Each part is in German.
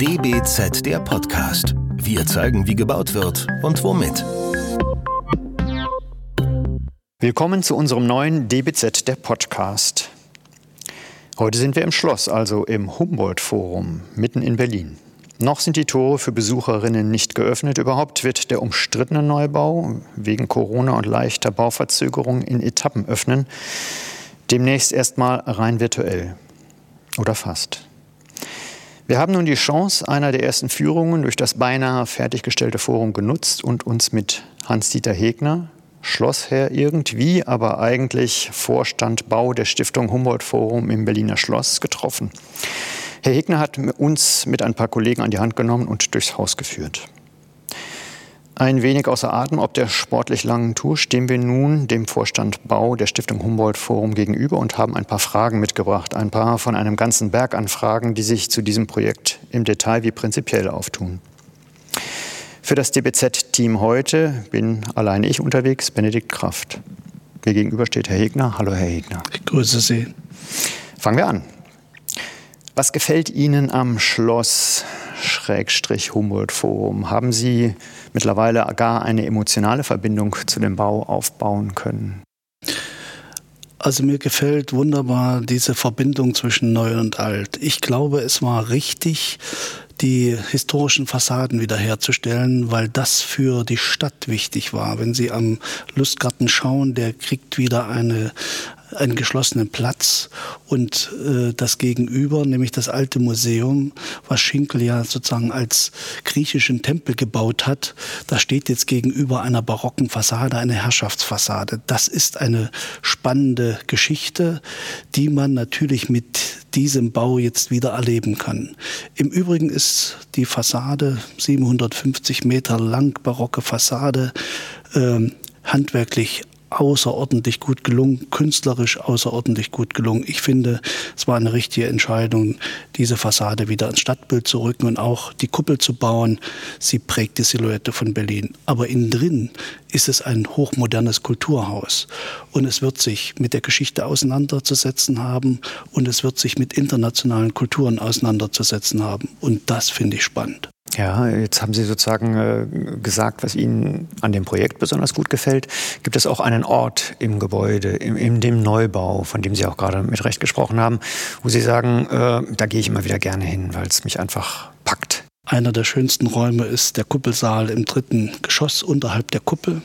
DBZ der Podcast. Wir zeigen, wie gebaut wird und womit. Willkommen zu unserem neuen DBZ der Podcast. Heute sind wir im Schloss, also im Humboldt-Forum, mitten in Berlin. Noch sind die Tore für Besucherinnen nicht geöffnet. Überhaupt wird der umstrittene Neubau wegen Corona und leichter Bauverzögerung in Etappen öffnen. Demnächst erstmal rein virtuell. Oder fast. Wir haben nun die Chance einer der ersten Führungen durch das beinahe fertiggestellte Forum genutzt und uns mit Hans-Dieter Hegner, Schlossherr irgendwie, aber eigentlich Vorstand Bau der Stiftung Humboldt Forum im Berliner Schloss getroffen. Herr Hegner hat uns mit ein paar Kollegen an die Hand genommen und durchs Haus geführt. Ein wenig außer Atem ob der sportlich langen Tour stehen wir nun dem Vorstand Bau der Stiftung Humboldt Forum gegenüber und haben ein paar Fragen mitgebracht. Ein paar von einem ganzen Berg an Fragen, die sich zu diesem Projekt im Detail wie prinzipiell auftun. Für das DBZ-Team heute bin alleine ich unterwegs, Benedikt Kraft. Mir gegenüber steht Herr Hegner. Hallo, Herr Hegner. Ich grüße Sie. Fangen wir an. Was gefällt Ihnen am Schloss Schrägstrich Humboldt Forum? Haben Sie mittlerweile gar eine emotionale Verbindung zu dem Bau aufbauen können? Also mir gefällt wunderbar diese Verbindung zwischen Neu und Alt. Ich glaube, es war richtig, die historischen Fassaden wiederherzustellen, weil das für die Stadt wichtig war. Wenn Sie am Lustgarten schauen, der kriegt wieder eine, einen geschlossenen Platz und äh, das Gegenüber, nämlich das alte Museum, was Schinkel ja sozusagen als griechischen Tempel gebaut hat, da steht jetzt gegenüber einer barocken Fassade eine Herrschaftsfassade. Das ist eine spannende Geschichte, die man natürlich mit diesem Bau jetzt wieder erleben kann. Im Übrigen ist die Fassade 750 Meter lang, barocke Fassade, äh, handwerklich außerordentlich gut gelungen, künstlerisch außerordentlich gut gelungen. Ich finde, es war eine richtige Entscheidung, diese Fassade wieder ins Stadtbild zu rücken und auch die Kuppel zu bauen. Sie prägt die Silhouette von Berlin. Aber innen drin ist es ein hochmodernes Kulturhaus. Und es wird sich mit der Geschichte auseinanderzusetzen haben und es wird sich mit internationalen Kulturen auseinanderzusetzen haben. Und das finde ich spannend. Ja, jetzt haben Sie sozusagen äh, gesagt, was Ihnen an dem Projekt besonders gut gefällt. Gibt es auch einen Ort im Gebäude, im, in dem Neubau, von dem Sie auch gerade mit Recht gesprochen haben, wo Sie sagen, äh, da gehe ich immer wieder gerne hin, weil es mich einfach packt? Einer der schönsten Räume ist der Kuppelsaal im dritten Geschoss unterhalb der Kuppel.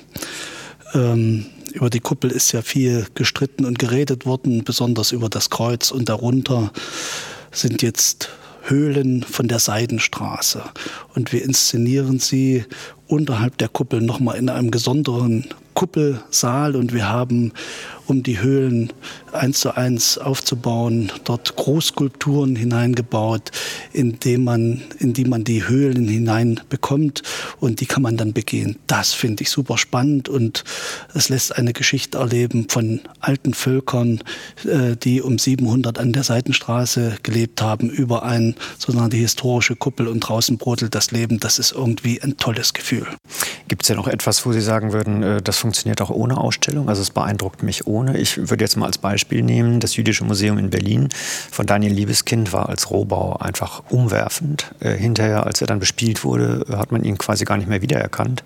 Ähm, über die Kuppel ist ja viel gestritten und geredet worden, besonders über das Kreuz und darunter sind jetzt Höhlen von der Seidenstraße. Und wir inszenieren sie unterhalb der Kuppel nochmal in einem besonderen Kuppelsaal und wir haben um die Höhlen eins zu eins aufzubauen, dort Großskulpturen hineingebaut, in, dem man, in die man die Höhlen hineinbekommt und die kann man dann begehen. Das finde ich super spannend und es lässt eine Geschichte erleben von alten Völkern, äh, die um 700 an der Seitenstraße gelebt haben, über ein, sozusagen die historische Kuppel und draußen brodelt das Leben. Das ist irgendwie ein tolles Gefühl. Gibt es denn noch etwas, wo Sie sagen würden, äh, das funktioniert auch ohne Ausstellung? Also es beeindruckt mich ohne. Ich würde jetzt mal als Beispiel nehmen, das Jüdische Museum in Berlin von Daniel Liebeskind war als Rohbau einfach umwerfend. Äh, hinterher, als er dann bespielt wurde, hat man ihn quasi gar nicht mehr wiedererkannt.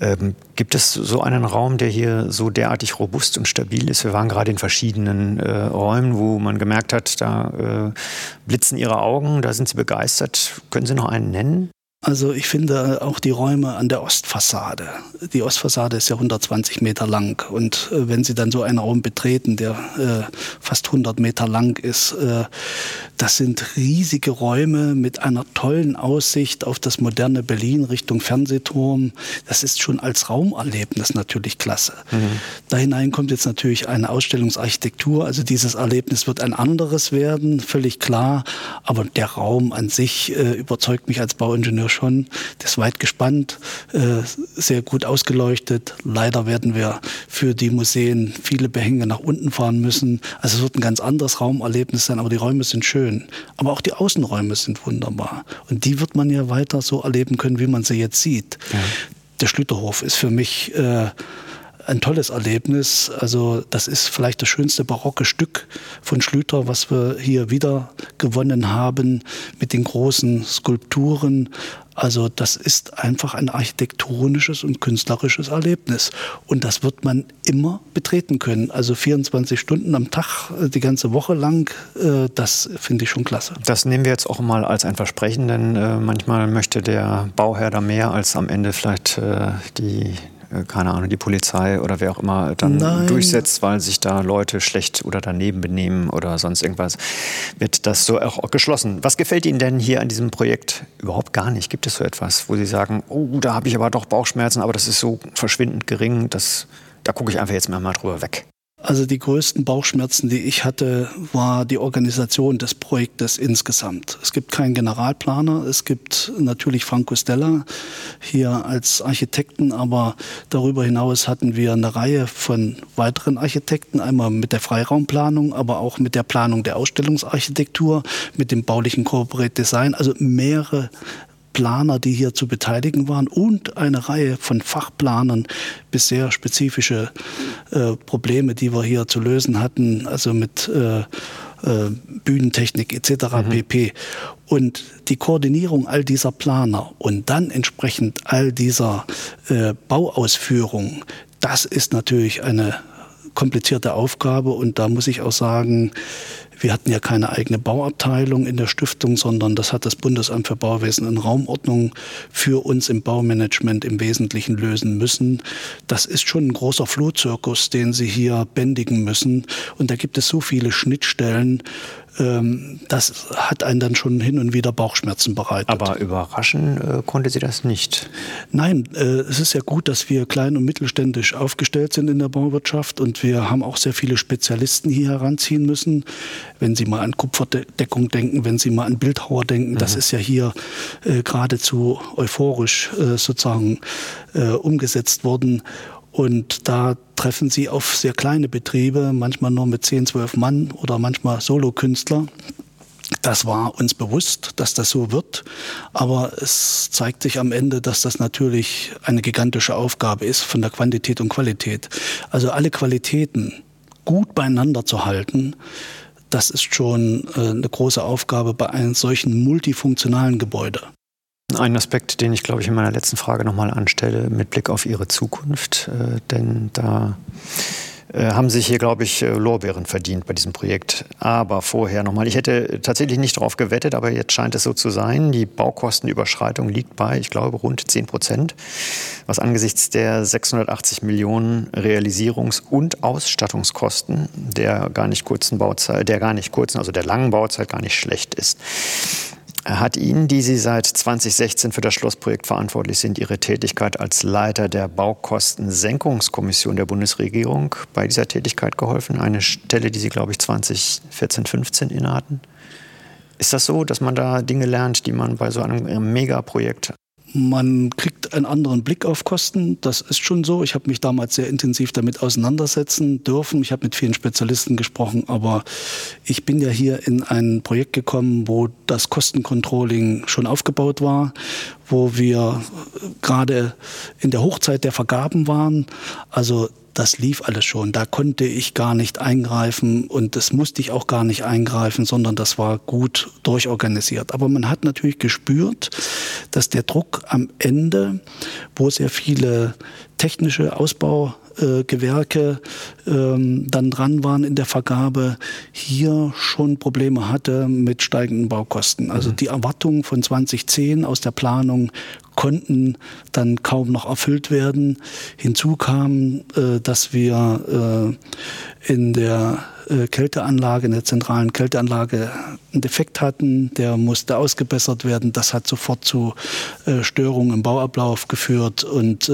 Ähm, gibt es so einen Raum, der hier so derartig robust und stabil ist? Wir waren gerade in verschiedenen äh, Räumen, wo man gemerkt hat, da äh, blitzen Ihre Augen, da sind Sie begeistert. Können Sie noch einen nennen? Also ich finde auch die Räume an der Ostfassade. Die Ostfassade ist ja 120 Meter lang und äh, wenn Sie dann so einen Raum betreten, der äh, fast 100 Meter lang ist, äh, das sind riesige Räume mit einer tollen Aussicht auf das moderne Berlin Richtung Fernsehturm. Das ist schon als Raumerlebnis natürlich klasse. Mhm. Da hinein kommt jetzt natürlich eine Ausstellungsarchitektur. Also dieses Erlebnis wird ein anderes werden, völlig klar. Aber der Raum an sich äh, überzeugt mich als Bauingenieur schon. Das ist weit gespannt, äh, sehr gut ausgeleuchtet. Leider werden wir für die Museen viele Behänge nach unten fahren müssen. Also es wird ein ganz anderes Raumerlebnis sein, aber die Räume sind schön. Aber auch die Außenräume sind wunderbar. Und die wird man ja weiter so erleben können, wie man sie jetzt sieht. Ja. Der Schlüterhof ist für mich äh, ein tolles Erlebnis. Also das ist vielleicht das schönste barocke Stück von Schlüter, was wir hier wieder gewonnen haben mit den großen Skulpturen. Also das ist einfach ein architektonisches und künstlerisches Erlebnis. Und das wird man immer betreten können. Also 24 Stunden am Tag, äh, die ganze Woche lang, äh, das finde ich schon klasse. Das nehmen wir jetzt auch mal als ein Versprechen, denn äh, manchmal möchte der Bauherr da mehr als am Ende vielleicht die keine Ahnung, die Polizei oder wer auch immer dann Nein. durchsetzt, weil sich da Leute schlecht oder daneben benehmen oder sonst irgendwas, wird das so auch geschlossen. Was gefällt Ihnen denn hier an diesem Projekt überhaupt gar nicht? Gibt es so etwas, wo Sie sagen, oh, da habe ich aber doch Bauchschmerzen, aber das ist so verschwindend gering, dass, da gucke ich einfach jetzt mal drüber weg? Also die größten Bauchschmerzen, die ich hatte, war die Organisation des Projektes insgesamt. Es gibt keinen Generalplaner, es gibt natürlich Franco Stella hier als Architekten, aber darüber hinaus hatten wir eine Reihe von weiteren Architekten, einmal mit der Freiraumplanung, aber auch mit der Planung der Ausstellungsarchitektur, mit dem baulichen Corporate Design, also mehrere Planer, die hier zu beteiligen waren und eine Reihe von Fachplanern bis sehr spezifische äh, Probleme, die wir hier zu lösen hatten, also mit äh, äh, Bühnentechnik etc. Mhm. pp. Und die Koordinierung all dieser Planer und dann entsprechend all dieser äh, Bauausführung, das ist natürlich eine komplizierte Aufgabe und da muss ich auch sagen, wir hatten ja keine eigene Bauabteilung in der Stiftung, sondern das hat das Bundesamt für Bauwesen und Raumordnung für uns im Baumanagement im Wesentlichen lösen müssen. Das ist schon ein großer Flohzirkus, den Sie hier bändigen müssen. Und da gibt es so viele Schnittstellen, ähm, das hat einen dann schon hin und wieder Bauchschmerzen bereitet. Aber überraschen äh, konnte Sie das nicht? Nein, äh, es ist ja gut, dass wir klein und mittelständisch aufgestellt sind in der Bauwirtschaft und wir haben auch sehr viele Spezialisten hier heranziehen müssen. Wenn Sie mal an Kupferdeckung denken, wenn Sie mal an Bildhauer denken, mhm. das ist ja hier äh, geradezu euphorisch äh, sozusagen äh, umgesetzt worden. Und da treffen sie auf sehr kleine Betriebe, manchmal nur mit 10, 12 Mann oder manchmal Solokünstler. Das war uns bewusst, dass das so wird, aber es zeigt sich am Ende, dass das natürlich eine gigantische Aufgabe ist von der Quantität und Qualität. Also alle Qualitäten gut beieinander zu halten, das ist schon äh, eine große Aufgabe bei einem solchen multifunktionalen Gebäude. Ein Aspekt, den ich, glaube ich, in meiner letzten Frage nochmal anstelle, mit Blick auf Ihre Zukunft, äh, denn da äh, haben sich hier, glaube ich, äh, Lorbeeren verdient bei diesem Projekt. Aber vorher nochmal, ich hätte tatsächlich nicht darauf gewettet, aber jetzt scheint es so zu sein. Die Baukostenüberschreitung liegt bei, ich glaube, rund 10 Prozent, was angesichts der 680 Millionen Realisierungs- und Ausstattungskosten der gar nicht kurzen Bauzeit, der gar nicht kurzen, also der langen Bauzeit gar nicht schlecht ist. Hat Ihnen, die Sie seit 2016 für das Schlossprojekt verantwortlich sind, Ihre Tätigkeit als Leiter der Baukostensenkungskommission der Bundesregierung bei dieser Tätigkeit geholfen? Eine Stelle, die Sie, glaube ich, 2014, 15 innehatten? Ist das so, dass man da Dinge lernt, die man bei so einem Megaprojekt man kriegt einen anderen Blick auf Kosten. Das ist schon so. Ich habe mich damals sehr intensiv damit auseinandersetzen dürfen. Ich habe mit vielen Spezialisten gesprochen, aber ich bin ja hier in ein Projekt gekommen, wo das Kostencontrolling schon aufgebaut war, wo wir gerade in der Hochzeit der Vergaben waren. Also das lief alles schon. Da konnte ich gar nicht eingreifen und das musste ich auch gar nicht eingreifen, sondern das war gut durchorganisiert. Aber man hat natürlich gespürt, dass der Druck am Ende, wo sehr viele technische Ausbau äh, Gewerke ähm, dann dran waren in der Vergabe, hier schon Probleme hatte mit steigenden Baukosten. Also mhm. die Erwartungen von 2010 aus der Planung konnten dann kaum noch erfüllt werden. Hinzu kam, äh, dass wir äh, in der äh, Kälteanlage, in der zentralen Kälteanlage einen Defekt hatten, der musste ausgebessert werden. Das hat sofort zu Störungen im Bauablauf geführt und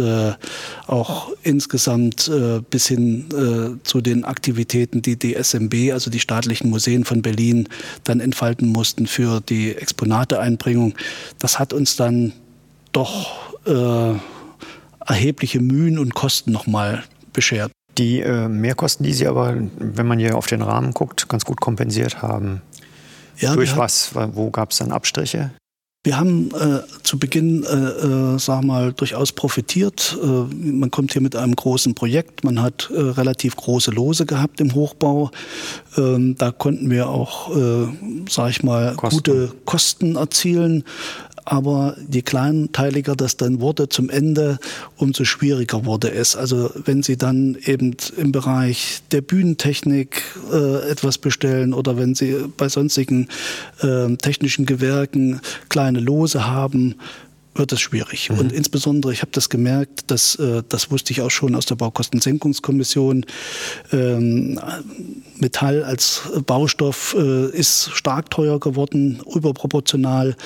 auch insgesamt bis hin zu den Aktivitäten, die die SMB, also die staatlichen Museen von Berlin, dann entfalten mussten für die Exponateeinbringung. Das hat uns dann doch äh, erhebliche Mühen und Kosten nochmal beschert. Die äh, Mehrkosten, die Sie aber, wenn man hier auf den Rahmen guckt, ganz gut kompensiert haben. Ja, Durch was? Wo gab es dann Abstriche? Wir haben äh, zu Beginn, äh, äh, sag mal, durchaus profitiert. Äh, man kommt hier mit einem großen Projekt. Man hat äh, relativ große Lose gehabt im Hochbau. Ähm, da konnten wir auch, äh, sag ich mal, Kosten. gute Kosten erzielen aber je kleinteiliger das dann wurde zum Ende, umso schwieriger wurde es. Also wenn Sie dann eben im Bereich der Bühnentechnik äh, etwas bestellen oder wenn Sie bei sonstigen äh, technischen Gewerken kleine Lose haben, wird es schwierig. Mhm. Und insbesondere, ich habe das gemerkt, dass, äh, das wusste ich auch schon aus der Baukostensenkungskommission, ähm, Metall als Baustoff äh, ist stark teuer geworden, überproportional.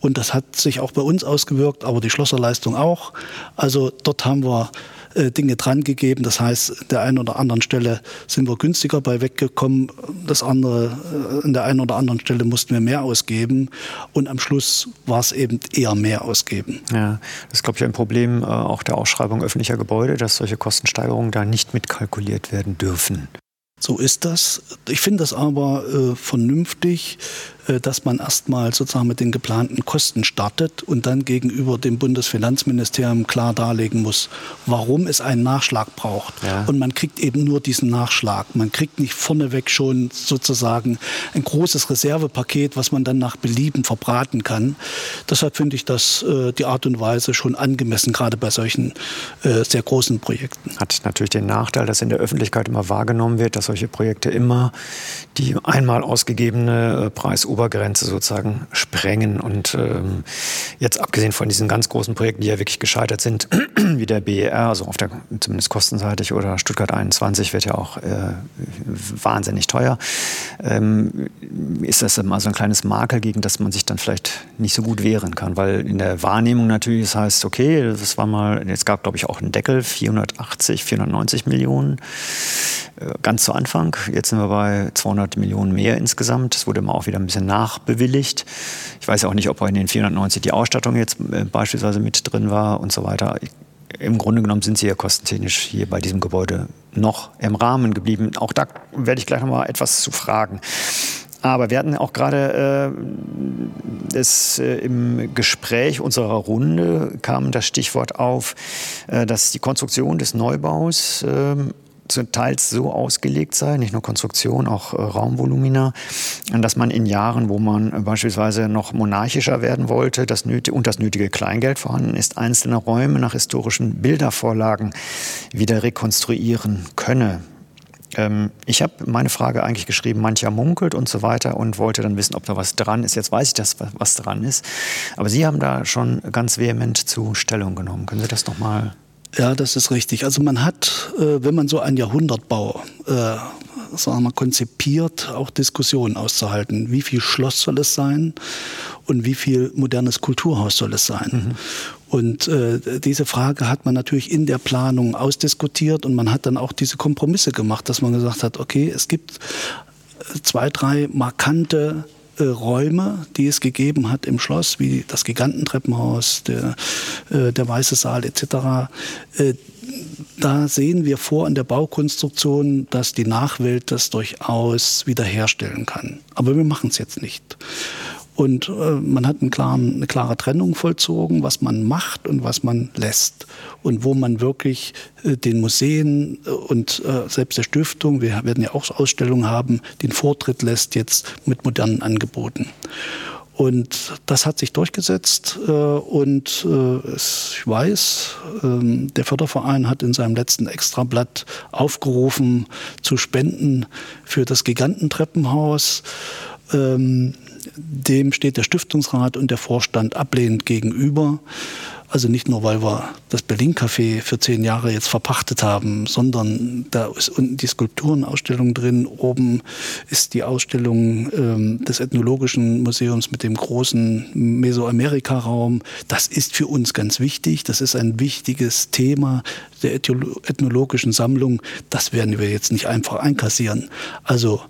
Und das hat sich auch bei uns ausgewirkt, aber die Schlosserleistung auch. Also dort haben wir äh, Dinge dran gegeben. Das heißt, der einen oder anderen Stelle sind wir günstiger bei weggekommen. Das andere, äh, an der einen oder anderen Stelle mussten wir mehr ausgeben. Und am Schluss war es eben eher mehr ausgeben. Ja, das ist, glaube ich, ein Problem äh, auch der Ausschreibung öffentlicher Gebäude, dass solche Kostensteigerungen da nicht mitkalkuliert werden dürfen. So ist das. Ich finde das aber äh, vernünftig, äh, dass man erstmal sozusagen mit den geplanten Kosten startet und dann gegenüber dem Bundesfinanzministerium klar darlegen muss, warum es einen Nachschlag braucht. Ja. Und man kriegt eben nur diesen Nachschlag. Man kriegt nicht vorneweg schon sozusagen ein großes Reservepaket, was man dann nach Belieben verbraten kann. Deshalb finde ich das äh, die Art und Weise schon angemessen, gerade bei solchen äh, sehr großen Projekten. Hat natürlich den Nachteil, dass in der Öffentlichkeit immer wahrgenommen wird, dass solche Projekte immer die einmal ausgegebene Preis Obergrenze sozusagen sprengen. Und ähm, jetzt abgesehen von diesen ganz großen Projekten, die ja wirklich gescheitert sind, wie der BER, also auf der zumindest kostenseitig oder Stuttgart 21 wird ja auch äh, wahnsinnig teuer, ähm, ist das immer so ein kleines Makel, gegen das man sich dann vielleicht nicht so gut wehren kann. Weil in der Wahrnehmung natürlich, das heißt, okay, das war mal, es gab glaube ich auch einen Deckel, 480, 490 Millionen äh, ganz zu Anfang. Jetzt sind wir bei 200 Millionen mehr insgesamt. Das wurde immer auch wieder ein bisschen nachbewilligt. Ich weiß auch nicht, ob in den 490 die Ausstattung jetzt äh, beispielsweise mit drin war und so weiter. Im Grunde genommen sind sie ja kostentechnisch hier bei diesem Gebäude noch im Rahmen geblieben. Auch da werde ich gleich noch mal etwas zu fragen. Aber wir hatten auch gerade äh, es, äh, im Gespräch unserer Runde kam das Stichwort auf, äh, dass die Konstruktion des Neubaus teils so ausgelegt sei, nicht nur Konstruktion, auch äh, Raumvolumina, dass man in Jahren, wo man beispielsweise noch monarchischer werden wollte das und das nötige Kleingeld vorhanden ist, einzelne Räume nach historischen Bildervorlagen wieder rekonstruieren könne. Ähm, ich habe meine Frage eigentlich geschrieben, mancher munkelt und so weiter und wollte dann wissen, ob da was dran ist. Jetzt weiß ich, dass was dran ist. Aber Sie haben da schon ganz vehement zu Stellung genommen. Können Sie das nochmal ja, das ist richtig. Also man hat, äh, wenn man so einen Jahrhundertbau äh, sagen wir, konzipiert, auch Diskussionen auszuhalten. Wie viel Schloss soll es sein und wie viel modernes Kulturhaus soll es sein? Mhm. Und äh, diese Frage hat man natürlich in der Planung ausdiskutiert und man hat dann auch diese Kompromisse gemacht, dass man gesagt hat, okay, es gibt zwei, drei markante äh, Räume, die es gegeben hat im Schloss, wie das Gigantentreppenhaus, der, äh, der Weiße Saal etc. Äh, da sehen wir vor in der Baukonstruktion, dass die Nachwelt das durchaus wiederherstellen kann. Aber wir machen es jetzt nicht. Und äh, man hat klaren, eine klare Trennung vollzogen, was man macht und was man lässt. Und wo man wirklich äh, den Museen äh, und äh, selbst der Stiftung, wir werden ja auch Ausstellungen haben, den Vortritt lässt jetzt mit modernen Angeboten. Und das hat sich durchgesetzt. Äh, und äh, ich weiß, ähm, der Förderverein hat in seinem letzten Extrablatt aufgerufen zu spenden für das Gigantentreppenhaus. Ähm, dem steht der Stiftungsrat und der Vorstand ablehnend gegenüber. Also nicht nur, weil wir das Berlin-Café für zehn Jahre jetzt verpachtet haben, sondern da ist unten die Skulpturenausstellung drin. Oben ist die Ausstellung ähm, des Ethnologischen Museums mit dem großen Mesoamerika-Raum. Das ist für uns ganz wichtig. Das ist ein wichtiges Thema der ethnologischen Sammlung. Das werden wir jetzt nicht einfach einkassieren. Also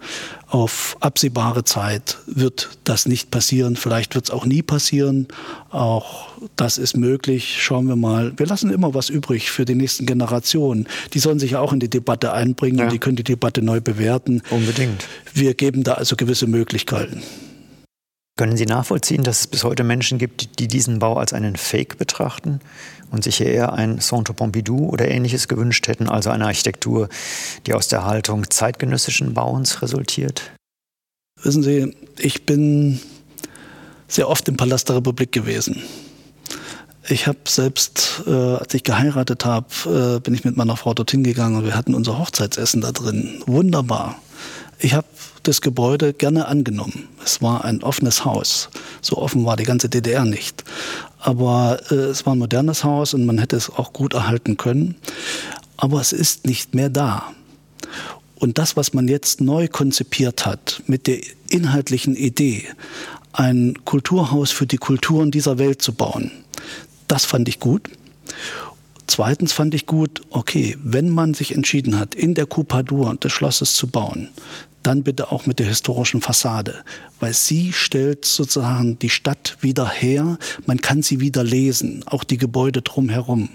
auf absehbare Zeit wird das nicht passieren. Vielleicht wird es auch nie passieren. Auch das ist möglich. Schauen wir mal. Wir lassen immer was übrig für die nächsten Generationen. Die sollen sich ja auch in die Debatte einbringen. Ja. Die können die Debatte neu bewerten. Unbedingt. Wir geben da also gewisse Möglichkeiten. Können Sie nachvollziehen, dass es bis heute Menschen gibt, die diesen Bau als einen Fake betrachten und sich eher ein Centre Pompidou oder ähnliches gewünscht hätten, also eine Architektur, die aus der Haltung zeitgenössischen Bauens resultiert? Wissen Sie, ich bin sehr oft im Palast der Republik gewesen. Ich habe selbst, äh, als ich geheiratet habe, äh, bin ich mit meiner Frau dorthin gegangen und wir hatten unser Hochzeitsessen da drin. Wunderbar. Ich habe das Gebäude gerne angenommen. Es war ein offenes Haus. So offen war die ganze DDR nicht. Aber äh, es war ein modernes Haus und man hätte es auch gut erhalten können. Aber es ist nicht mehr da. Und das, was man jetzt neu konzipiert hat, mit der inhaltlichen Idee, ein Kulturhaus für die Kulturen dieser Welt zu bauen, das fand ich gut. Zweitens fand ich gut, okay, wenn man sich entschieden hat, in der Coupadur des Schlosses zu bauen, dann bitte auch mit der historischen Fassade, weil sie stellt sozusagen die Stadt wieder her. Man kann sie wieder lesen, auch die Gebäude drumherum.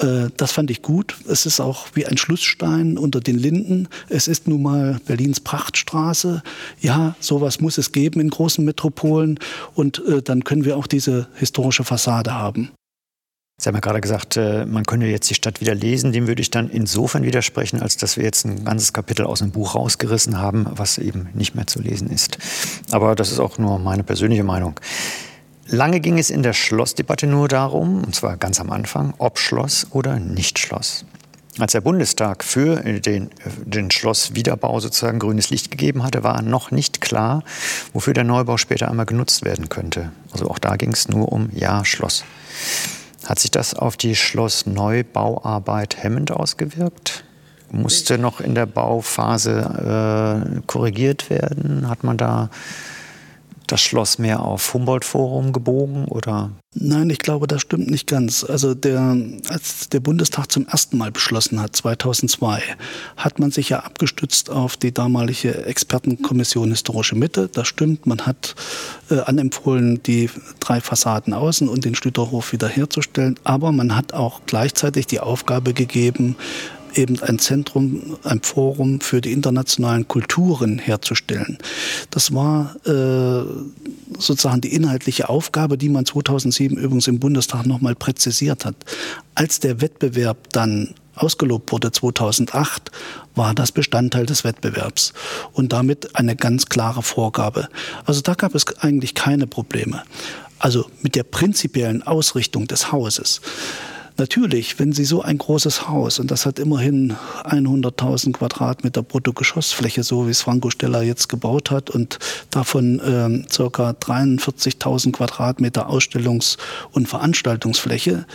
Äh, das fand ich gut. Es ist auch wie ein Schlussstein unter den Linden. Es ist nun mal Berlins Prachtstraße. Ja, sowas muss es geben in großen Metropolen und äh, dann können wir auch diese historische Fassade haben. Sie haben ja gerade gesagt, äh, man könne jetzt die Stadt wieder lesen. Dem würde ich dann insofern widersprechen, als dass wir jetzt ein ganzes Kapitel aus dem Buch rausgerissen haben, was eben nicht mehr zu lesen ist. Aber das ist auch nur meine persönliche Meinung. Lange ging es in der Schlossdebatte nur darum, und zwar ganz am Anfang, ob Schloss oder nicht Schloss. Als der Bundestag für den, den Schlosswiederbau sozusagen grünes Licht gegeben hatte, war noch nicht klar, wofür der Neubau später einmal genutzt werden könnte. Also auch da ging es nur um Ja, Schloss. Hat sich das auf die Schlossneubauarbeit hemmend ausgewirkt? Musste noch in der Bauphase äh, korrigiert werden? Hat man da das Schloss mehr auf Humboldt-Forum gebogen oder? Nein, ich glaube, das stimmt nicht ganz. Also der, als der Bundestag zum ersten Mal beschlossen hat, 2002, hat man sich ja abgestützt auf die damalige Expertenkommission Historische Mitte. Das stimmt, man hat äh, anempfohlen, die drei Fassaden außen und den Schlüterhof wiederherzustellen. Aber man hat auch gleichzeitig die Aufgabe gegeben, eben ein Zentrum, ein Forum für die internationalen Kulturen herzustellen. Das war äh, sozusagen die inhaltliche Aufgabe, die man 2007 übrigens im Bundestag nochmal präzisiert hat. Als der Wettbewerb dann ausgelobt wurde 2008, war das Bestandteil des Wettbewerbs und damit eine ganz klare Vorgabe. Also da gab es eigentlich keine Probleme. Also mit der prinzipiellen Ausrichtung des Hauses. Natürlich, wenn Sie so ein großes Haus, und das hat immerhin 100.000 Quadratmeter Bruttogeschossfläche, so wie es Franco Stella jetzt gebaut hat, und davon ähm, circa 43.000 Quadratmeter Ausstellungs- und Veranstaltungsfläche,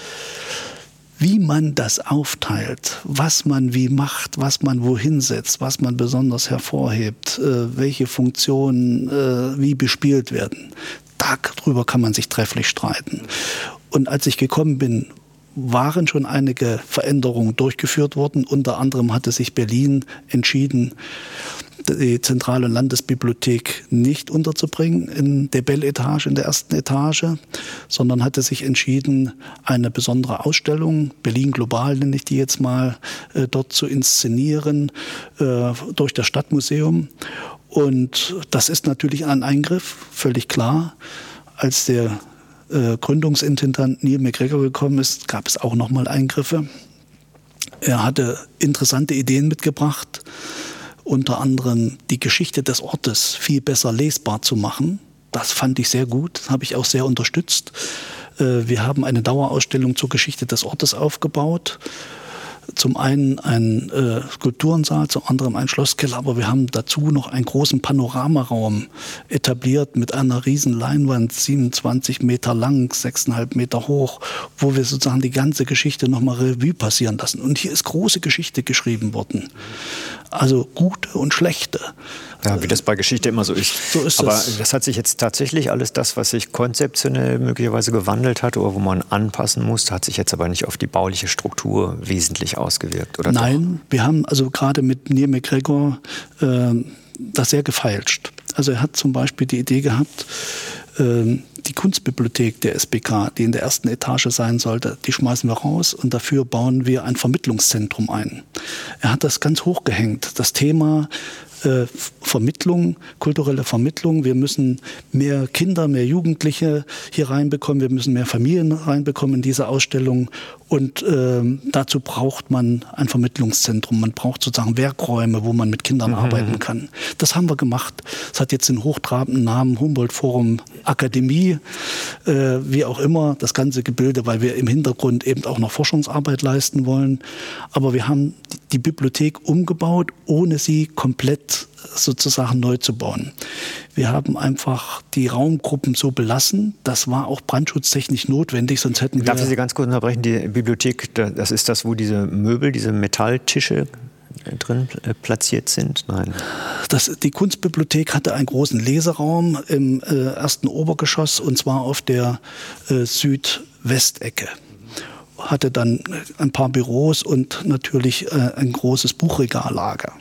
wie man das aufteilt, was man wie macht, was man wohin setzt, was man besonders hervorhebt, äh, welche Funktionen äh, wie bespielt werden, darüber kann man sich trefflich streiten. Und als ich gekommen bin, waren schon einige Veränderungen durchgeführt worden. Unter anderem hatte sich Berlin entschieden, die Zentrale Landesbibliothek nicht unterzubringen in der Bell-Etage, in der ersten Etage, sondern hatte sich entschieden, eine besondere Ausstellung, Berlin Global nenne ich die jetzt mal, äh, dort zu inszenieren äh, durch das Stadtmuseum. Und das ist natürlich ein Eingriff, völlig klar. Als der äh, Gründungsintendant Neil McGregor gekommen ist, gab es auch nochmal Eingriffe. Er hatte interessante Ideen mitgebracht, unter anderem die Geschichte des Ortes viel besser lesbar zu machen. Das fand ich sehr gut, habe ich auch sehr unterstützt. Äh, wir haben eine Dauerausstellung zur Geschichte des Ortes aufgebaut zum einen ein äh, Skulpturensaal, zum anderen ein Schlosskeller, aber wir haben dazu noch einen großen Panoramaraum etabliert mit einer riesen Leinwand, 27 Meter lang, 6,5 Meter hoch, wo wir sozusagen die ganze Geschichte nochmal Revue passieren lassen. Und hier ist große Geschichte geschrieben worden. Also gute und schlechte. Ja, wie das bei Geschichte immer so ist. So ist Aber das. das hat sich jetzt tatsächlich alles das, was sich konzeptionell möglicherweise gewandelt hat oder wo man anpassen musste, hat sich jetzt aber nicht auf die bauliche Struktur wesentlich ausgewirkt, oder? Nein, doch? wir haben also gerade mit Neil McGregor äh, das sehr gefeilscht. Also er hat zum Beispiel die Idee gehabt, äh, die Kunstbibliothek der SBK, die in der ersten Etage sein sollte, die schmeißen wir raus und dafür bauen wir ein Vermittlungszentrum ein. Er hat das ganz hochgehängt. Das Thema äh, Vermittlung, kulturelle Vermittlung. Wir müssen mehr Kinder, mehr Jugendliche hier reinbekommen. Wir müssen mehr Familien reinbekommen in diese Ausstellung. Und äh, dazu braucht man ein Vermittlungszentrum. Man braucht sozusagen Werkräume, wo man mit Kindern mhm. arbeiten kann. Das haben wir gemacht. Es hat jetzt den hochtrabenden Namen Humboldt Forum Akademie, äh, wie auch immer, das ganze Gebilde, weil wir im Hintergrund eben auch noch Forschungsarbeit leisten wollen. Aber wir haben die Bibliothek umgebaut, ohne sie komplett sozusagen neu zu bauen. Wir haben einfach die Raumgruppen so belassen. Das war auch brandschutztechnisch notwendig, sonst hätten wir. Darf ich Sie ganz kurz unterbrechen? Die Bibliothek, das ist das, wo diese Möbel, diese Metalltische drin äh, platziert sind? Nein. Das, die Kunstbibliothek hatte einen großen Leseraum im äh, ersten Obergeschoss und zwar auf der äh, Südwestecke hatte dann ein paar Büros und natürlich äh, ein großes Buchregallager.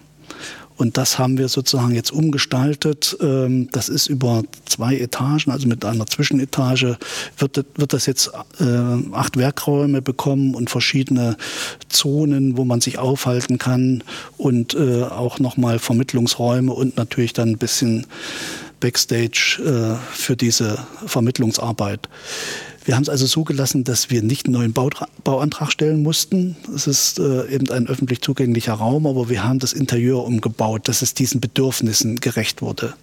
Und das haben wir sozusagen jetzt umgestaltet. Ähm, das ist über zwei Etagen, also mit einer Zwischenetage wird, wird das jetzt äh, acht Werkräume bekommen und verschiedene Zonen, wo man sich aufhalten kann und äh, auch nochmal Vermittlungsräume und natürlich dann ein bisschen Backstage äh, für diese Vermittlungsarbeit. Wir haben es also so gelassen, dass wir nicht einen neuen Bau, Bauantrag stellen mussten. Es ist äh, eben ein öffentlich zugänglicher Raum, aber wir haben das Interieur umgebaut, dass es diesen Bedürfnissen gerecht wurde.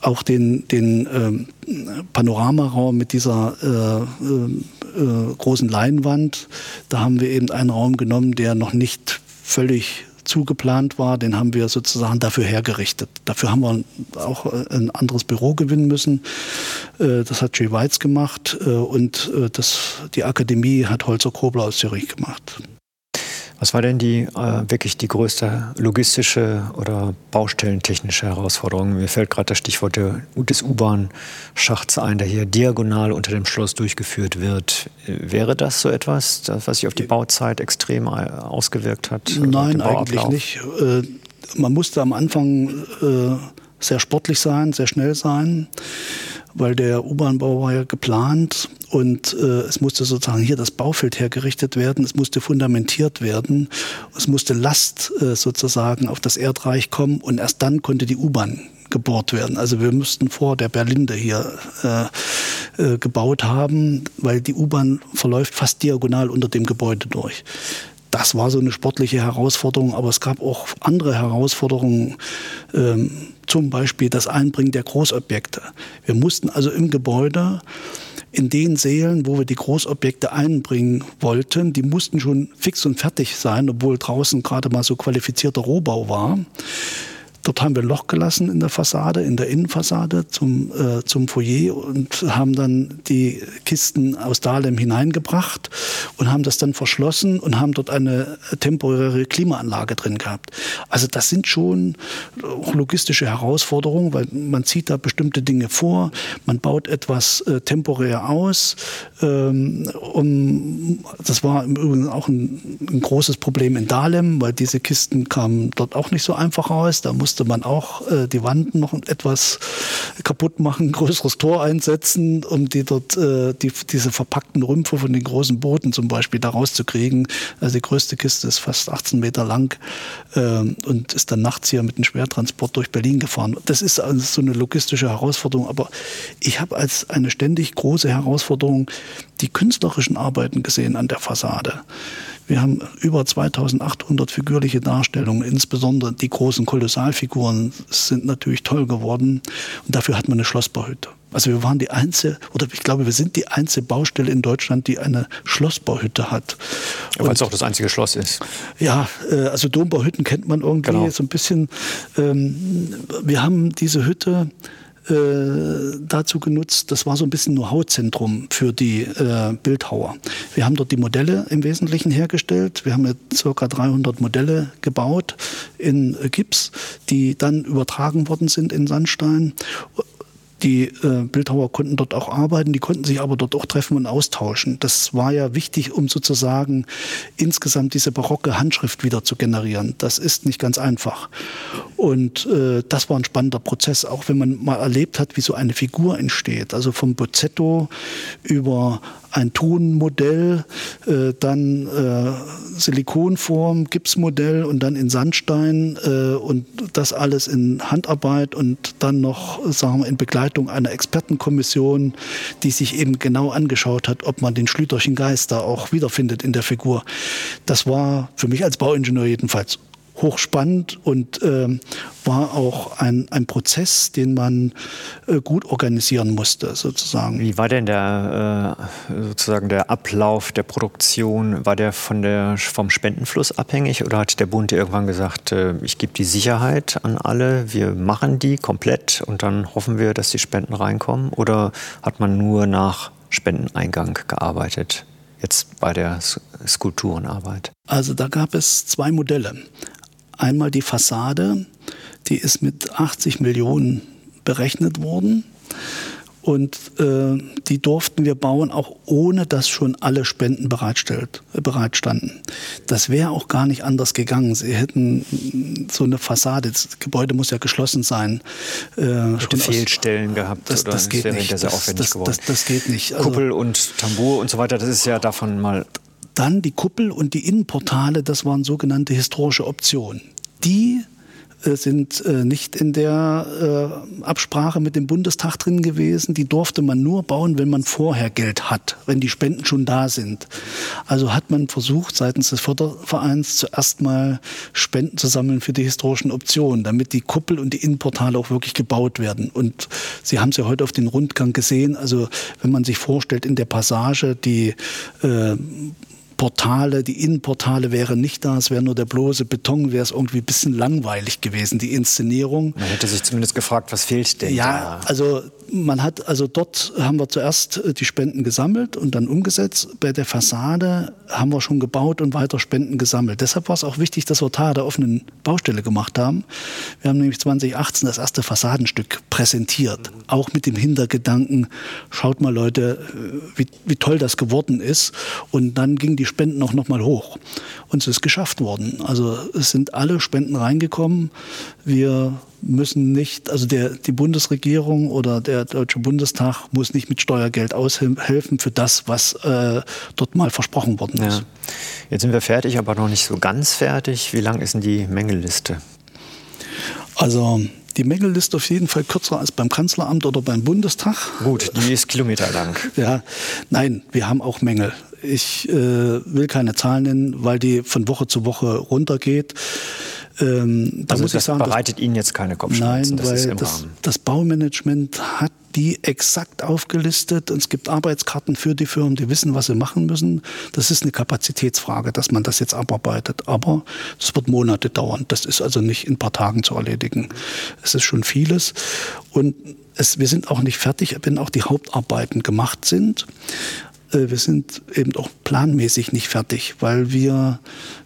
Auch den, den ähm, Panoramaraum mit dieser äh, äh großen Leinwand, da haben wir eben einen Raum genommen, der noch nicht völlig zugeplant war, den haben wir sozusagen dafür hergerichtet. Dafür haben wir auch äh, ein anderes Büro gewinnen müssen. Äh, das hat Jay Weitz gemacht äh, und das, die Akademie hat Holzer Kobler aus Zürich gemacht. Was war denn die äh, wirklich die größte logistische oder baustellentechnische Herausforderung? Mir fällt gerade das Stichwort des U-Bahn-Schachts ein, der hier diagonal unter dem Schloss durchgeführt wird. Wäre das so etwas, das, was sich auf die Bauzeit extrem äh, ausgewirkt hat? Nein, eigentlich nicht. Äh, man musste am Anfang äh, sehr sportlich sein, sehr schnell sein weil der U-Bahn-Bau war ja geplant und äh, es musste sozusagen hier das Baufeld hergerichtet werden, es musste fundamentiert werden, es musste Last äh, sozusagen auf das Erdreich kommen und erst dann konnte die U-Bahn gebohrt werden. Also wir müssten vor der Berlinde hier äh, äh, gebaut haben, weil die U-Bahn verläuft fast diagonal unter dem Gebäude durch. Das war so eine sportliche Herausforderung, aber es gab auch andere Herausforderungen. Ähm, zum Beispiel das Einbringen der Großobjekte. Wir mussten also im Gebäude in den Sälen, wo wir die Großobjekte einbringen wollten, die mussten schon fix und fertig sein, obwohl draußen gerade mal so qualifizierter Rohbau war. Dort haben wir Loch gelassen in der Fassade, in der Innenfassade zum, äh, zum Foyer und haben dann die Kisten aus Dahlem hineingebracht und haben das dann verschlossen und haben dort eine temporäre Klimaanlage drin gehabt. Also das sind schon logistische Herausforderungen, weil man zieht da bestimmte Dinge vor, man baut etwas äh, temporär aus. Ähm, um, das war im Übrigen auch ein, ein großes Problem in Dahlem, weil diese Kisten kamen dort auch nicht so einfach raus. Da musste musste man auch äh, die Wanden noch etwas kaputt machen, größeres Tor einsetzen, um die dort äh, die, diese verpackten Rümpfe von den großen Booten zum Beispiel da rauszukriegen. Also die größte Kiste ist fast 18 Meter lang äh, und ist dann nachts hier mit einem Schwertransport durch Berlin gefahren. Das ist also so eine logistische Herausforderung, aber ich habe als eine ständig große Herausforderung die künstlerischen Arbeiten gesehen an der Fassade. Wir haben über 2800 figürliche Darstellungen, insbesondere die großen Kolossalfiguren sind natürlich toll geworden und dafür hat man eine Schlossbauhütte. Also wir waren die einzige, oder ich glaube, wir sind die einzige Baustelle in Deutschland, die eine Schlossbauhütte hat. Weil es auch das einzige Schloss ist. Ja, äh, also Dombauhütten kennt man irgendwie genau. so ein bisschen. Ähm, wir haben diese Hütte äh, dazu genutzt. Das war so ein bisschen Know-how-Zentrum für die äh, Bildhauer. Wir haben dort die Modelle im Wesentlichen hergestellt. Wir haben jetzt ca. 300 Modelle gebaut in Gips, die dann übertragen worden sind in Sandstein die äh, Bildhauer konnten dort auch arbeiten, die konnten sich aber dort auch treffen und austauschen. Das war ja wichtig, um sozusagen insgesamt diese barocke Handschrift wieder zu generieren. Das ist nicht ganz einfach. Und äh, das war ein spannender Prozess, auch wenn man mal erlebt hat, wie so eine Figur entsteht. Also vom Bozzetto über ein Tonmodell, äh, dann äh, Silikonform, Gipsmodell und dann in Sandstein äh, und das alles in Handarbeit und dann noch sagen wir, in Begleitung einer Expertenkommission, die sich eben genau angeschaut hat, ob man den Schlüterchen Geist da auch wiederfindet in der Figur. Das war für mich als Bauingenieur jedenfalls hochspannend und äh, war auch ein, ein Prozess, den man äh, gut organisieren musste, sozusagen. Wie war denn der äh, sozusagen der Ablauf der Produktion? War der von der vom Spendenfluss abhängig oder hat der Bund irgendwann gesagt, äh, ich gebe die Sicherheit an alle, wir machen die komplett und dann hoffen wir, dass die Spenden reinkommen? Oder hat man nur nach Spendeneingang gearbeitet? Jetzt bei der Skulpturenarbeit? Also da gab es zwei Modelle. Einmal die Fassade, die ist mit 80 Millionen berechnet worden. Und äh, die durften wir bauen, auch ohne dass schon alle Spenden bereitstellt, äh, bereitstanden. Das wäre auch gar nicht anders gegangen. Sie hätten so eine Fassade, das Gebäude muss ja geschlossen sein. Äh, schon Fehlstellen aus, gehabt das, das geht nicht. Das, das, das, geht nicht. Also, Kuppel und Tambour und so weiter, das ist ja davon mal dann die Kuppel und die Innenportale, das waren sogenannte historische Optionen. Die äh, sind äh, nicht in der äh, Absprache mit dem Bundestag drin gewesen. Die durfte man nur bauen, wenn man vorher Geld hat, wenn die Spenden schon da sind. Also hat man versucht, seitens des Fördervereins zuerst mal Spenden zu sammeln für die historischen Optionen, damit die Kuppel und die Innenportale auch wirklich gebaut werden. Und Sie haben es ja heute auf den Rundgang gesehen. Also wenn man sich vorstellt, in der Passage die äh, Portale, die Innenportale wären nicht da, es wäre nur der bloße Beton, wäre es irgendwie ein bisschen langweilig gewesen, die Inszenierung. Man hätte sich zumindest gefragt, was fehlt denn ja, da? also man hat, also dort haben wir zuerst äh, die Spenden gesammelt und dann umgesetzt. Bei der Fassade haben wir schon gebaut und weiter Spenden gesammelt. Deshalb war es auch wichtig, dass wir Tage der offenen Baustelle gemacht haben. Wir haben nämlich 2018 das erste Fassadenstück präsentiert, auch mit dem Hintergedanken, schaut mal Leute, äh, wie, wie toll das geworden ist. Und dann gingen die Spenden auch nochmal hoch. Und es ist geschafft worden. Also es sind alle Spenden reingekommen. Wir müssen nicht, also der, die Bundesregierung oder der Deutsche Bundestag muss nicht mit Steuergeld aushelfen für das, was äh, dort mal versprochen worden ist. Ja. Jetzt sind wir fertig, aber noch nicht so ganz fertig. Wie lang ist denn die Mängelliste? Also die Mängelliste auf jeden Fall kürzer als beim Kanzleramt oder beim Bundestag. Gut, die ist kilometerlang. Ja, nein, wir haben auch Mängel. Ich äh, will keine Zahlen nennen, weil die von Woche zu Woche runtergeht. Ähm, da also muss das ich sagen, bereitet das, Ihnen jetzt keine Kopfschmerzen? Nein, das weil das, das, Baumanagement hat die exakt aufgelistet und es gibt Arbeitskarten für die Firmen, die wissen, was sie machen müssen. Das ist eine Kapazitätsfrage, dass man das jetzt abarbeitet. Aber das wird Monate dauern. Das ist also nicht in ein paar Tagen zu erledigen. Es ist schon vieles. Und es, wir sind auch nicht fertig, wenn auch die Hauptarbeiten gemacht sind. Äh, wir sind eben auch planmäßig nicht fertig, weil wir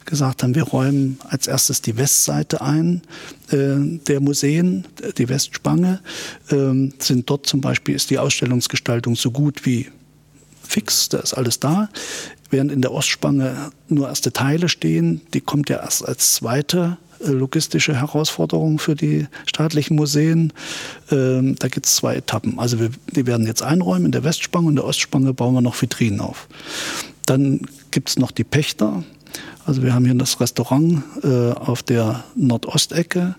gesagt haben, wir räumen als erstes die Westseite ein äh, der Museen, die Westspange. Ähm, sind dort zum Beispiel ist die Ausstellungsgestaltung so gut wie fix, da ist alles da. Während in der Ostspange nur erste Teile stehen, die kommt ja erst als zweite logistische Herausforderung für die staatlichen Museen. Ähm, da gibt es zwei Etappen. Also wir, die werden jetzt einräumen in der Westspange und der Ostspange bauen wir noch Vitrinen auf. Dann gibt es noch die Pächter. Also wir haben hier das Restaurant äh, auf der Nordostecke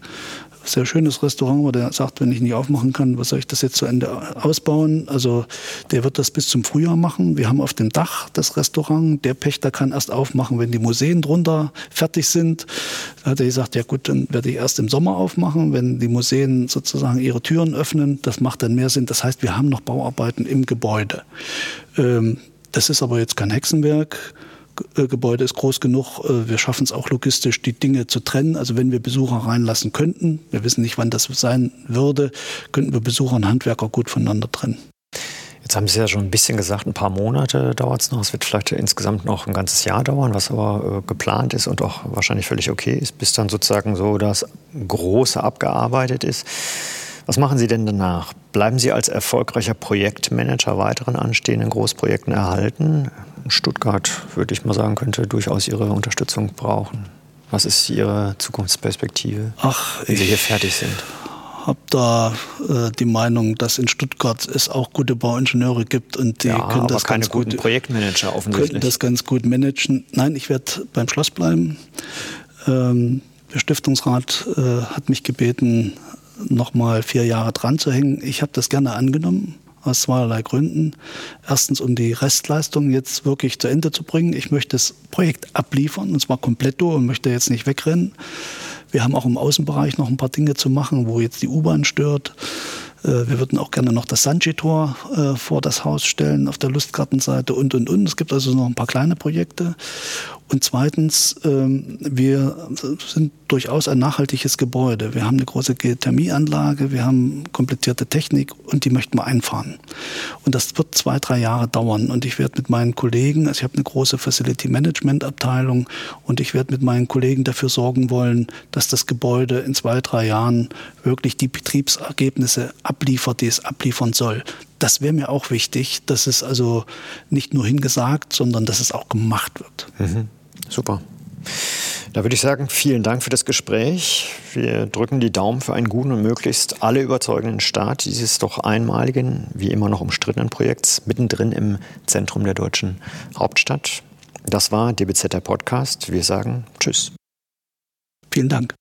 sehr schönes Restaurant, wo der sagt, wenn ich nicht aufmachen kann, was soll ich das jetzt zu Ende ausbauen? Also der wird das bis zum Frühjahr machen. Wir haben auf dem Dach das Restaurant. Der Pächter kann erst aufmachen, wenn die Museen drunter fertig sind. Da hat er gesagt, ja gut, dann werde ich erst im Sommer aufmachen, wenn die Museen sozusagen ihre Türen öffnen. Das macht dann mehr Sinn. Das heißt, wir haben noch Bauarbeiten im Gebäude. Ähm, das ist aber jetzt kein Hexenwerk. Äh, Gebäude ist groß genug. Äh, wir schaffen es auch logistisch, die Dinge zu trennen. Also wenn wir Besucher reinlassen könnten, wir wissen nicht, wann das sein würde, könnten wir Besucher und Handwerker gut voneinander trennen. Jetzt haben Sie ja schon ein bisschen gesagt, ein paar Monate dauert es noch. Es wird vielleicht insgesamt noch ein ganzes Jahr dauern, was aber äh, geplant ist und auch wahrscheinlich völlig okay ist, bis dann sozusagen so das Große abgearbeitet ist. Was machen Sie denn danach? Bleiben Sie als erfolgreicher Projektmanager weiteren anstehenden Großprojekten erhalten? Stuttgart, würde ich mal sagen, könnte durchaus Ihre Unterstützung brauchen. Was ist Ihre Zukunftsperspektive, Ach, wenn Sie hier fertig sind? habe da äh, die Meinung, dass in Stuttgart es auch gute Bauingenieure gibt und die ja, können das keine ganz guten gut, Projektmanager offensichtlich. Können das ganz gut managen. Nein, ich werde beim Schloss bleiben. Ähm, der Stiftungsrat äh, hat mich gebeten, noch mal vier Jahre dran zu hängen. Ich habe das gerne angenommen aus zweierlei Gründen. Erstens, um die Restleistung jetzt wirklich zu Ende zu bringen. Ich möchte das Projekt abliefern, und zwar komplett und möchte jetzt nicht wegrennen. Wir haben auch im Außenbereich noch ein paar Dinge zu machen, wo jetzt die U-Bahn stört. Äh, wir würden auch gerne noch das Sanchi-Tor äh, vor das Haus stellen auf der Lustgartenseite und, und, und. Es gibt also noch ein paar kleine Projekte. Und zweitens, ähm, wir sind durchaus ein nachhaltiges Gebäude. Wir haben eine große Geothermieanlage, wir haben komplizierte Technik und die möchten wir einfahren. Und das wird zwei, drei Jahre dauern. Und ich werde mit meinen Kollegen, also ich habe eine große Facility Management Abteilung und ich werde mit meinen Kollegen dafür sorgen wollen, dass das Gebäude in zwei, drei Jahren wirklich die Betriebsergebnisse abliefert, die es abliefern soll. Das wäre mir auch wichtig, dass es also nicht nur hingesagt, sondern dass es auch gemacht wird. Mhm. Super. Da würde ich sagen, vielen Dank für das Gespräch. Wir drücken die Daumen für einen guten und möglichst alle überzeugenden Start dieses doch einmaligen, wie immer noch umstrittenen Projekts mittendrin im Zentrum der deutschen Hauptstadt. Das war DBZ der Podcast. Wir sagen Tschüss. Vielen Dank.